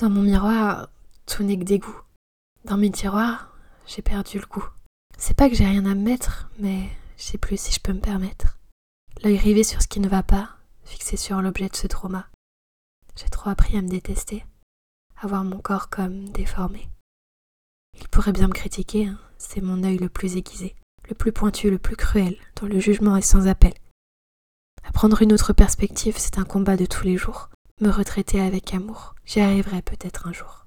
Dans mon miroir, tout n'est que dégoût. Dans mes tiroirs, j'ai perdu le goût. C'est pas que j'ai rien à me mettre, mais je sais plus si je peux me permettre. L'œil rivé sur ce qui ne va pas, fixé sur l'objet de ce trauma. J'ai trop appris à me détester, à voir mon corps comme déformé. Il pourrait bien me critiquer, hein. c'est mon œil le plus aiguisé, le plus pointu, le plus cruel, dont le jugement est sans appel. À prendre une autre perspective, c'est un combat de tous les jours. Me retraiter avec amour, j'y arriverai peut-être un jour.